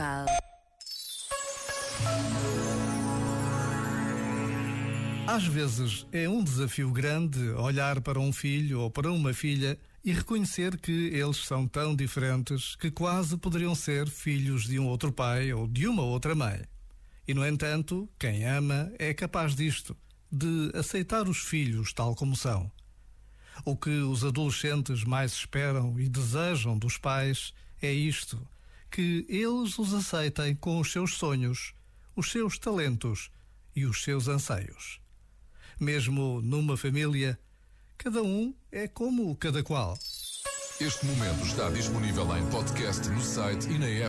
local. Às vezes é um desafio grande olhar para um filho ou para uma filha e reconhecer que eles são tão diferentes que quase poderiam ser filhos de um outro pai ou de uma outra mãe. E, no entanto, quem ama é capaz disto, de aceitar os filhos tal como são. O que os adolescentes mais esperam e desejam dos pais é isto: que eles os aceitem com os seus sonhos, os seus talentos e os seus anseios. Mesmo numa família, cada um é como cada qual. Este momento está disponível em podcast no site e na app.